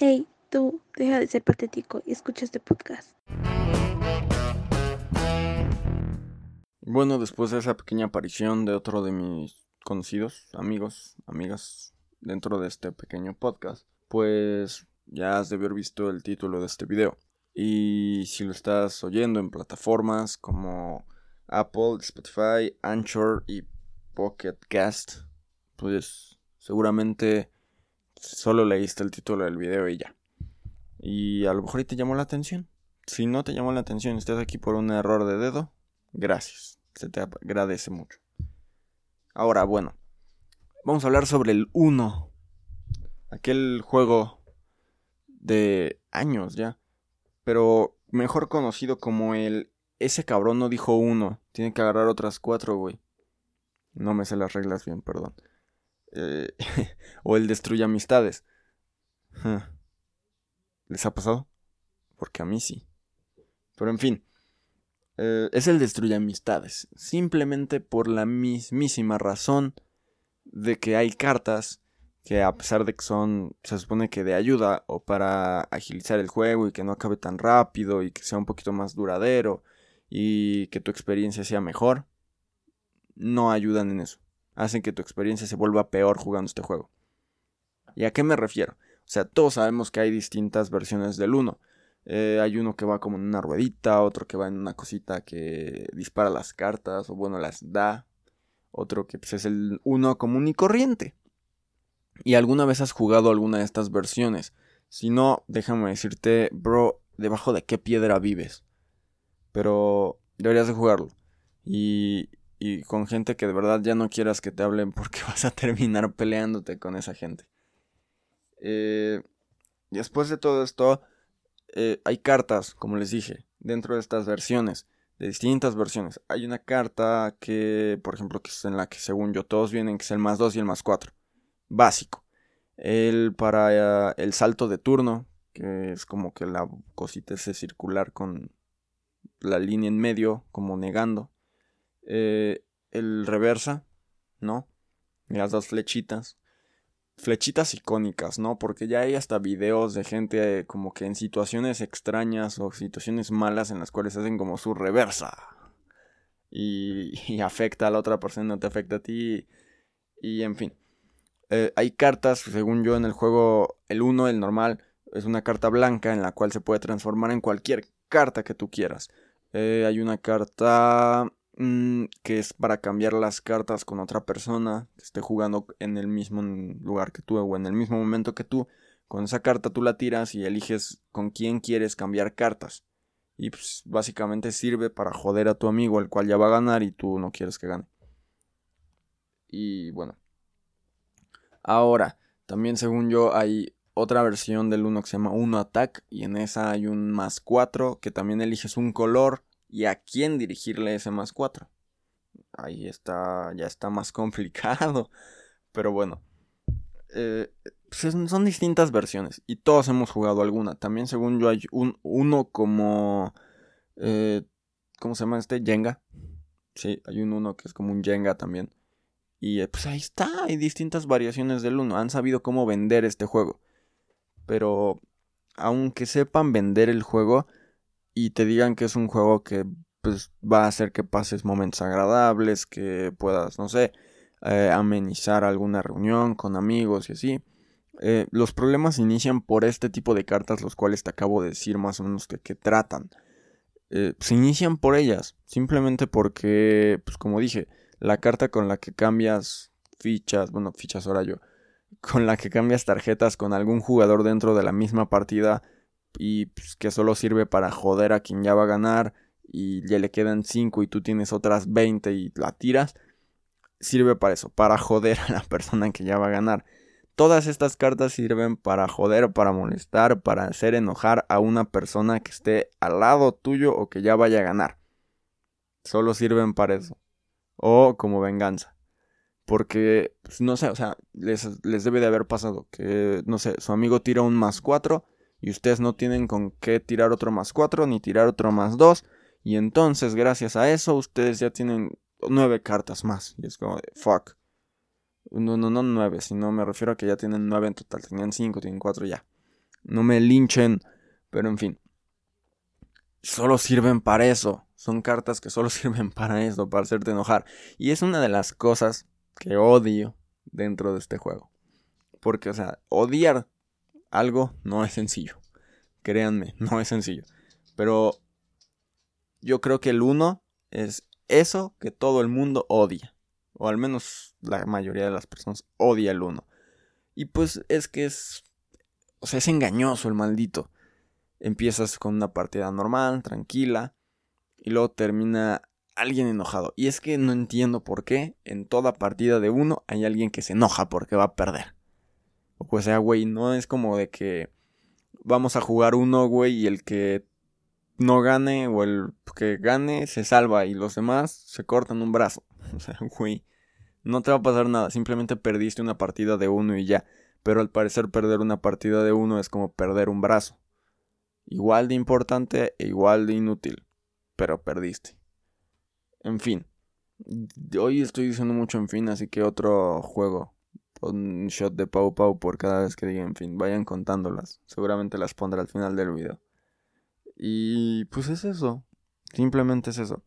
Hey, tú, deja de ser patético y escucha este podcast. Bueno, después de esa pequeña aparición de otro de mis conocidos, amigos, amigas, dentro de este pequeño podcast, pues ya has de haber visto el título de este video. Y si lo estás oyendo en plataformas como Apple, Spotify, Anchor y Pocket Cast, pues seguramente solo leíste el título del video y ya. Y a lo mejor te llamó la atención. Si no te llamó la atención y estás aquí por un error de dedo, gracias. Se te agradece mucho. Ahora, bueno, vamos a hablar sobre el 1. Aquel juego de años ya. Pero mejor conocido como el... Ese cabrón no dijo uno. Tiene que agarrar otras cuatro, güey. No me sé las reglas bien, perdón. Eh, o el destruye amistades. ¿Les ha pasado? Porque a mí sí. Pero en fin. Eh, es el destruye amistades. Simplemente por la mismísima razón de que hay cartas que a pesar de que son, se supone que de ayuda o para agilizar el juego y que no acabe tan rápido y que sea un poquito más duradero y que tu experiencia sea mejor, no ayudan en eso hacen que tu experiencia se vuelva peor jugando este juego. ¿Y a qué me refiero? O sea, todos sabemos que hay distintas versiones del 1. Eh, hay uno que va como en una ruedita, otro que va en una cosita que dispara las cartas, o bueno, las da. Otro que pues, es el 1 común y corriente. ¿Y alguna vez has jugado alguna de estas versiones? Si no, déjame decirte, bro, debajo de qué piedra vives. Pero deberías de jugarlo. Y, y con gente que de verdad ya no quieras que te hablen porque vas a terminar peleándote con esa gente. Eh, después de todo esto, eh, hay cartas, como les dije, dentro de estas versiones, de distintas versiones. Hay una carta que, por ejemplo, que es en la que según yo todos vienen, que es el más 2 y el más 4. Básico. El para eh, el salto de turno, que es como que la cosita ese circular con la línea en medio, como negando. Eh, el reversa, ¿no? Las dos flechitas. Flechitas icónicas, ¿no? Porque ya hay hasta videos de gente como que en situaciones extrañas o situaciones malas en las cuales hacen como su reversa. Y, afecta a la otra persona, no te afecta a ti. Y, en fin. Eh, hay cartas, según yo, en el juego, el 1, el normal, es una carta blanca en la cual se puede transformar en cualquier carta que tú quieras. Eh, hay una carta Mm, que es para cambiar las cartas con otra persona que esté jugando en el mismo lugar que tú o en el mismo momento que tú. Con esa carta tú la tiras y eliges con quién quieres cambiar cartas. Y pues básicamente sirve para joder a tu amigo, el cual ya va a ganar y tú no quieres que gane. Y bueno. Ahora, también según yo hay otra versión del 1 que se llama 1 Attack y en esa hay un más 4 que también eliges un color y a quién dirigirle ese más 4. Ahí está, ya está más complicado. Pero bueno, eh, pues son distintas versiones y todos hemos jugado alguna. También según yo hay un, uno como... Eh, ¿Cómo se llama este? Jenga. Sí, hay un uno que es como un Jenga también. Y eh, pues ahí está, hay distintas variaciones del uno. Han sabido cómo vender este juego. Pero aunque sepan vender el juego, y te digan que es un juego que pues va a hacer que pases momentos agradables, que puedas, no sé, eh, amenizar alguna reunión con amigos y así. Eh, los problemas inician por este tipo de cartas, los cuales te acabo de decir más o menos que, que tratan. Eh, se inician por ellas, simplemente porque, pues como dije, la carta con la que cambias fichas, bueno, fichas ahora yo, con la que cambias tarjetas con algún jugador dentro de la misma partida, y pues, que solo sirve para joder a quien ya va a ganar y ya le quedan 5 y tú tienes otras 20 y la tiras, sirve para eso, para joder a la persona que ya va a ganar. Todas estas cartas sirven para joder, para molestar, para hacer enojar a una persona que esté al lado tuyo o que ya vaya a ganar. Solo sirven para eso. O como venganza. Porque, pues, no sé, o sea, les, les debe de haber pasado que, no sé, su amigo tira un más 4 y ustedes no tienen con qué tirar otro más 4 ni tirar otro más 2 y entonces gracias a eso ustedes ya tienen 9 cartas más y es como de fuck. No, no, no 9, sino me refiero a que ya tienen 9 en total, tenían 5, tienen 4 ya. no me linchen, pero en fin. Solo sirven para eso. Son cartas que solo sirven para eso, para hacerte enojar. Y es una de las cosas que odio dentro de este juego. Porque, o sea, odiar algo no es sencillo. Créanme, no es sencillo. Pero yo creo que el 1 es eso que todo el mundo odia. O al menos la mayoría de las personas odia el 1. Y pues es que es... O sea, es engañoso el maldito. Empiezas con una partida normal, tranquila. Y luego termina alguien enojado. Y es que no entiendo por qué en toda partida de uno hay alguien que se enoja porque va a perder. O sea, güey, no es como de que vamos a jugar uno, güey, y el que no gane o el que gane se salva y los demás se cortan un brazo. O sea, güey, no te va a pasar nada, simplemente perdiste una partida de uno y ya. Pero al parecer perder una partida de uno es como perder un brazo. Igual de importante e igual de inútil, pero perdiste. En fin, hoy estoy diciendo mucho en fin, así que otro juego un shot de Pau Pau por cada vez que diga, en fin, vayan contándolas. Seguramente las pondré al final del video. Y pues es eso. Simplemente es eso.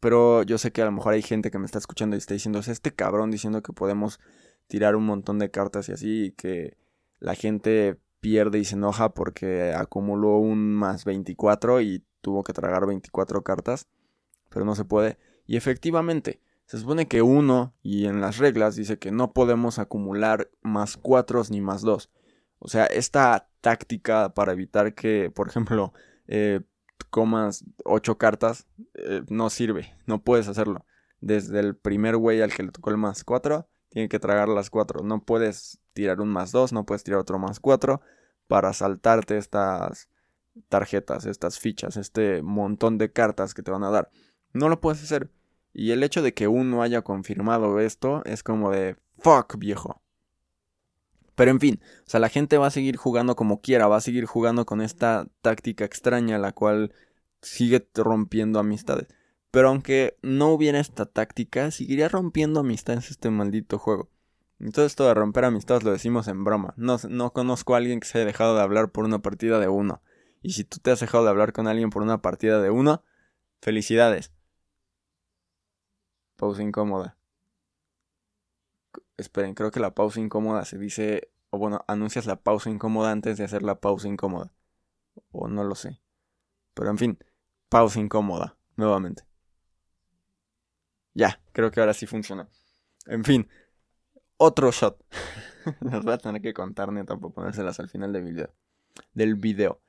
Pero yo sé que a lo mejor hay gente que me está escuchando y está diciendo, es este cabrón diciendo que podemos tirar un montón de cartas y así, y que la gente pierde y se enoja porque acumuló un más 24 y tuvo que tragar 24 cartas, pero no se puede. Y efectivamente, se supone que uno, y en las reglas dice que no podemos acumular más cuatro ni más dos. O sea, esta táctica para evitar que, por ejemplo, eh, comas ocho cartas, eh, no sirve, no puedes hacerlo. Desde el primer güey al que le tocó el más cuatro, tiene que tragar las cuatro. No puedes tirar un más dos, no puedes tirar otro más cuatro para saltarte estas tarjetas, estas fichas, este montón de cartas que te van a dar. No lo puedes hacer. Y el hecho de que uno haya confirmado esto es como de fuck viejo. Pero en fin, o sea, la gente va a seguir jugando como quiera, va a seguir jugando con esta táctica extraña, la cual sigue rompiendo amistades. Pero aunque no hubiera esta táctica, seguiría rompiendo amistades este maldito juego. Entonces esto de romper amistades lo decimos en broma. No, no conozco a alguien que se haya dejado de hablar por una partida de uno. Y si tú te has dejado de hablar con alguien por una partida de uno, felicidades. Pausa incómoda. Esperen, creo que la pausa incómoda se dice, o bueno, anuncias la pausa incómoda antes de hacer la pausa incómoda. O no lo sé. Pero en fin, pausa incómoda, nuevamente. Ya, creo que ahora sí funciona. En fin, otro shot. Las voy a tener que contar, neta, para ponérselas al final del video. Del video.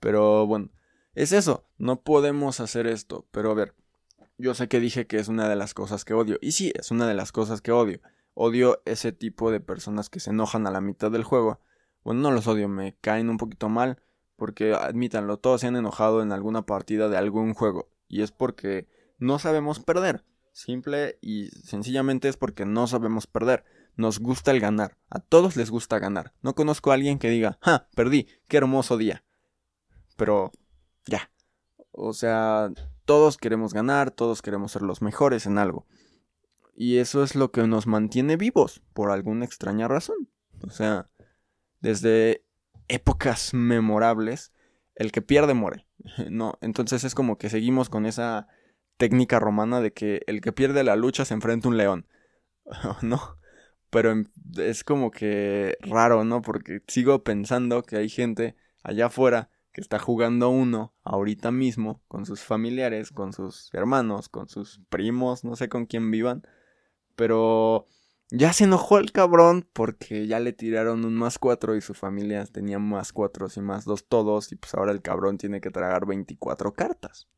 Pero bueno, es eso. No podemos hacer esto. Pero a ver, yo sé que dije que es una de las cosas que odio. Y sí, es una de las cosas que odio. Odio ese tipo de personas que se enojan a la mitad del juego. Bueno, no los odio, me caen un poquito mal. Porque admítanlo, todos se han enojado en alguna partida de algún juego. Y es porque no sabemos perder. Simple y sencillamente es porque no sabemos perder. Nos gusta el ganar. A todos les gusta ganar. No conozco a alguien que diga, ¡ja! Perdí. ¡Qué hermoso día! Pero, ya. O sea, todos queremos ganar, todos queremos ser los mejores en algo. Y eso es lo que nos mantiene vivos, por alguna extraña razón. O sea, desde épocas memorables, el que pierde muere. No, entonces es como que seguimos con esa técnica romana de que el que pierde la lucha se enfrenta a un león. ¿No? Pero es como que raro, ¿no? Porque sigo pensando que hay gente allá afuera que está jugando uno ahorita mismo con sus familiares, con sus hermanos, con sus primos, no sé con quién vivan, pero ya se enojó el cabrón porque ya le tiraron un más cuatro y su familia tenía más cuatro y más dos todos y pues ahora el cabrón tiene que tragar 24 cartas.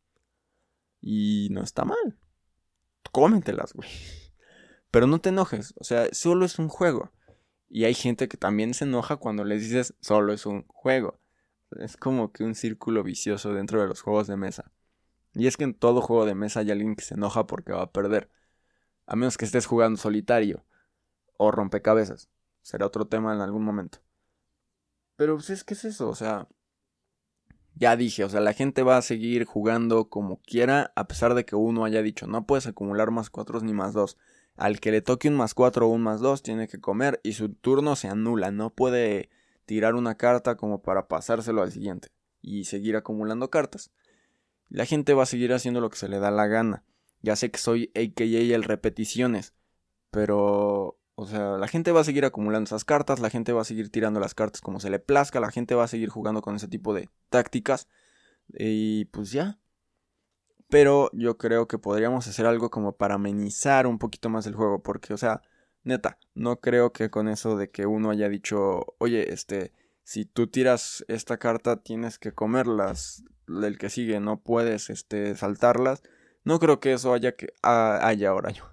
Y no está mal. Cómetelas, güey. Pero no te enojes, o sea, solo es un juego. Y hay gente que también se enoja cuando les dices solo es un juego. Es como que un círculo vicioso dentro de los juegos de mesa. Y es que en todo juego de mesa hay alguien que se enoja porque va a perder. A menos que estés jugando solitario. O rompecabezas. Será otro tema en algún momento. Pero pues es que es eso, o sea. Ya dije, o sea, la gente va a seguir jugando como quiera, a pesar de que uno haya dicho, no puedes acumular más cuatro ni más dos. Al que le toque un más cuatro o un más dos tiene que comer y su turno se anula, no puede tirar una carta como para pasárselo al siguiente y seguir acumulando cartas. La gente va a seguir haciendo lo que se le da la gana. Ya sé que soy AKA el repeticiones, pero o sea, la gente va a seguir acumulando esas cartas, la gente va a seguir tirando las cartas como se le plazca, la gente va a seguir jugando con ese tipo de tácticas y pues ya. Pero yo creo que podríamos hacer algo como para amenizar un poquito más el juego, porque o sea, neta, no creo que con eso de que uno haya dicho, oye, este, si tú tiras esta carta tienes que comerlas, el que sigue no puedes, este, saltarlas. No creo que eso haya que haya ahora yo.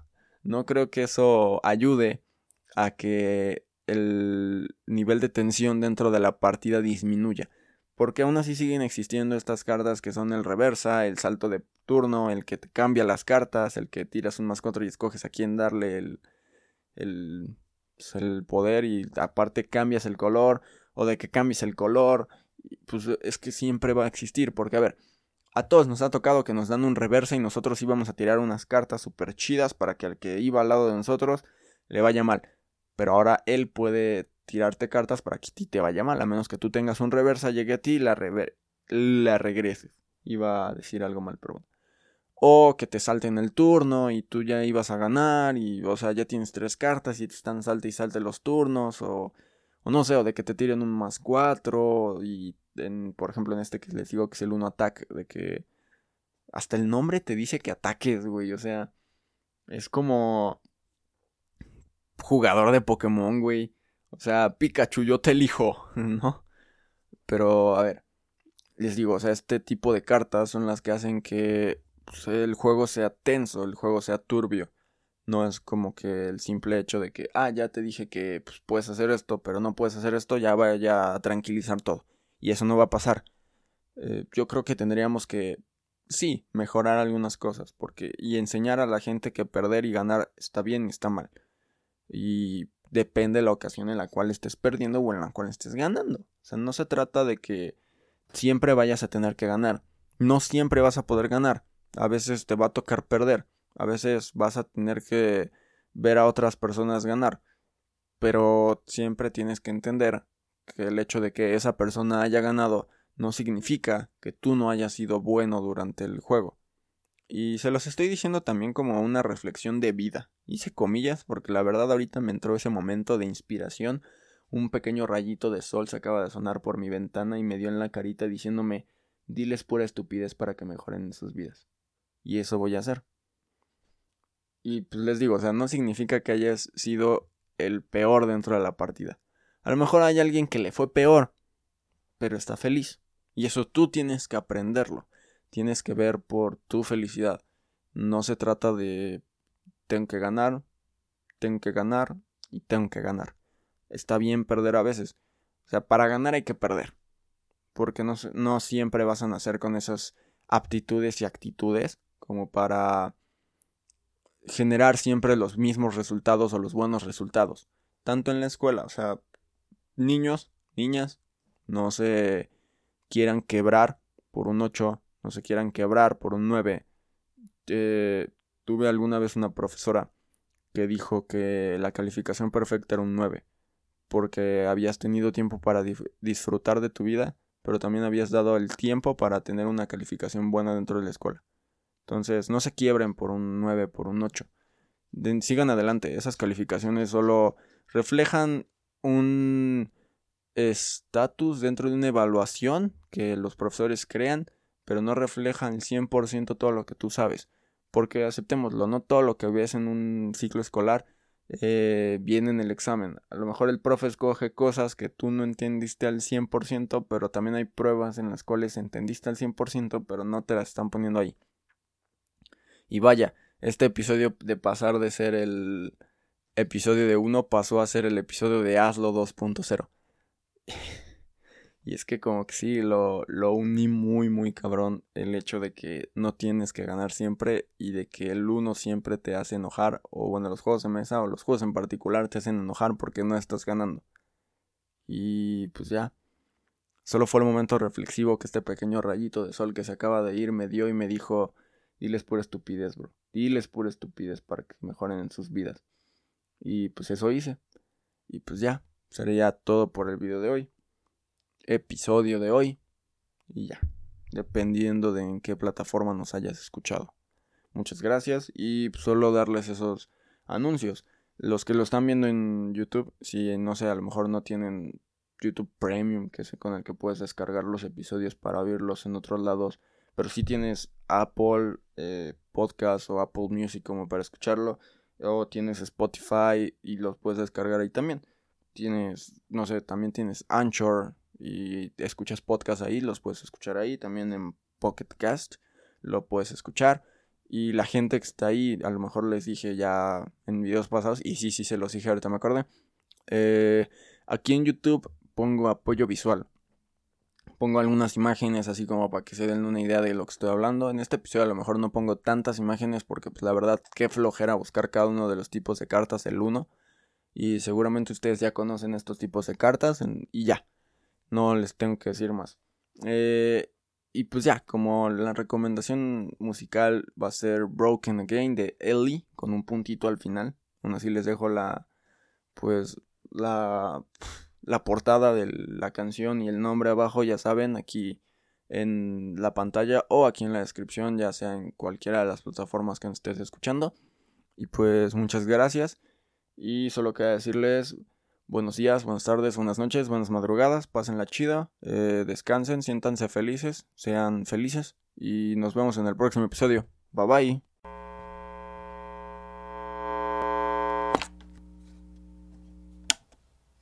No creo que eso ayude a que el nivel de tensión dentro de la partida disminuya. Porque aún así siguen existiendo estas cartas que son el reversa, el salto de turno, el que te cambia las cartas, el que tiras un más 4 y escoges a quién darle el, el, pues, el poder y aparte cambias el color o de que cambies el color, pues es que siempre va a existir, porque a ver, a todos nos ha tocado que nos dan un reversa y nosotros íbamos a tirar unas cartas super chidas para que al que iba al lado de nosotros le vaya mal. Pero ahora él puede tirarte cartas para que a ti te vaya mal, a menos que tú tengas un reversa, llegue a ti y la, la regreses. Iba a decir algo mal, pero bueno o que te salten el turno y tú ya ibas a ganar y o sea ya tienes tres cartas y te están salte y salte los turnos o, o no sé o de que te tiren un más cuatro y por ejemplo en este que les digo que es el uno attack de que hasta el nombre te dice que ataques güey o sea es como jugador de Pokémon güey o sea Pikachu yo te elijo no pero a ver les digo o sea este tipo de cartas son las que hacen que el juego sea tenso, el juego sea turbio. No es como que el simple hecho de que, ah, ya te dije que pues, puedes hacer esto, pero no puedes hacer esto, ya vaya a tranquilizar todo. Y eso no va a pasar. Eh, yo creo que tendríamos que, sí, mejorar algunas cosas, porque, y enseñar a la gente que perder y ganar está bien y está mal. Y depende de la ocasión en la cual estés perdiendo o en la cual estés ganando. O sea, no se trata de que siempre vayas a tener que ganar. No siempre vas a poder ganar. A veces te va a tocar perder. A veces vas a tener que ver a otras personas ganar. Pero siempre tienes que entender que el hecho de que esa persona haya ganado no significa que tú no hayas sido bueno durante el juego. Y se los estoy diciendo también como una reflexión de vida. Hice comillas porque la verdad ahorita me entró ese momento de inspiración. Un pequeño rayito de sol se acaba de sonar por mi ventana y me dio en la carita diciéndome diles pura estupidez para que mejoren sus vidas y eso voy a hacer. Y pues les digo, o sea, no significa que hayas sido el peor dentro de la partida. A lo mejor hay alguien que le fue peor, pero está feliz. Y eso tú tienes que aprenderlo. Tienes que ver por tu felicidad. No se trata de tengo que ganar, tengo que ganar y tengo que ganar. Está bien perder a veces. O sea, para ganar hay que perder. Porque no, no siempre vas a nacer con esas aptitudes y actitudes como para generar siempre los mismos resultados o los buenos resultados. Tanto en la escuela, o sea, niños, niñas, no se quieran quebrar por un 8, no se quieran quebrar por un 9. Eh, tuve alguna vez una profesora que dijo que la calificación perfecta era un 9, porque habías tenido tiempo para disfrutar de tu vida, pero también habías dado el tiempo para tener una calificación buena dentro de la escuela. Entonces, no se quiebren por un 9, por un 8. sigan adelante. Esas calificaciones solo reflejan un estatus dentro de una evaluación que los profesores crean, pero no reflejan el 100% todo lo que tú sabes. Porque aceptémoslo, no todo lo que ves en un ciclo escolar eh, viene en el examen. A lo mejor el profe escoge cosas que tú no entendiste al 100%, pero también hay pruebas en las cuales entendiste al 100%, pero no te las están poniendo ahí. Y vaya, este episodio de pasar de ser el episodio de 1 pasó a ser el episodio de Hazlo 2.0. y es que como que sí, lo, lo uní muy, muy cabrón el hecho de que no tienes que ganar siempre y de que el 1 siempre te hace enojar, o bueno, los juegos de mesa o los juegos en particular te hacen enojar porque no estás ganando. Y pues ya. Solo fue el momento reflexivo que este pequeño rayito de sol que se acaba de ir me dio y me dijo, Diles pura estupidez, bro. Diles pura estupidez para que mejoren en sus vidas. Y pues eso hice. Y pues ya, sería todo por el video de hoy. episodio de hoy. Y ya, dependiendo de en qué plataforma nos hayas escuchado. Muchas gracias y solo darles esos anuncios. Los que lo están viendo en YouTube, si no sé, a lo mejor no tienen YouTube Premium, que es con el que puedes descargar los episodios para verlos en otros lados, pero si tienes Apple eh, Podcast o Apple Music como para escucharlo, o tienes Spotify y los puedes descargar ahí también. Tienes, no sé, también tienes Anchor y escuchas podcast ahí, los puedes escuchar ahí, también en Pocket Cast lo puedes escuchar. Y la gente que está ahí, a lo mejor les dije ya en videos pasados, y sí, sí se los dije, ahorita me acordé. Eh, aquí en YouTube pongo apoyo visual. Pongo algunas imágenes así como para que se den una idea de lo que estoy hablando. En este episodio a lo mejor no pongo tantas imágenes porque pues la verdad qué flojera buscar cada uno de los tipos de cartas, el uno. Y seguramente ustedes ya conocen estos tipos de cartas y ya. No les tengo que decir más. Eh, y pues ya, como la recomendación musical va a ser Broken Again de Ellie con un puntito al final. Aún así les dejo la pues la la portada de la canción y el nombre abajo, ya saben, aquí en la pantalla o aquí en la descripción, ya sea en cualquiera de las plataformas que estés escuchando. Y pues muchas gracias. Y solo queda decirles buenos días, buenas tardes, buenas noches, buenas madrugadas, pasen la chida, eh, descansen, siéntanse felices, sean felices y nos vemos en el próximo episodio. Bye bye.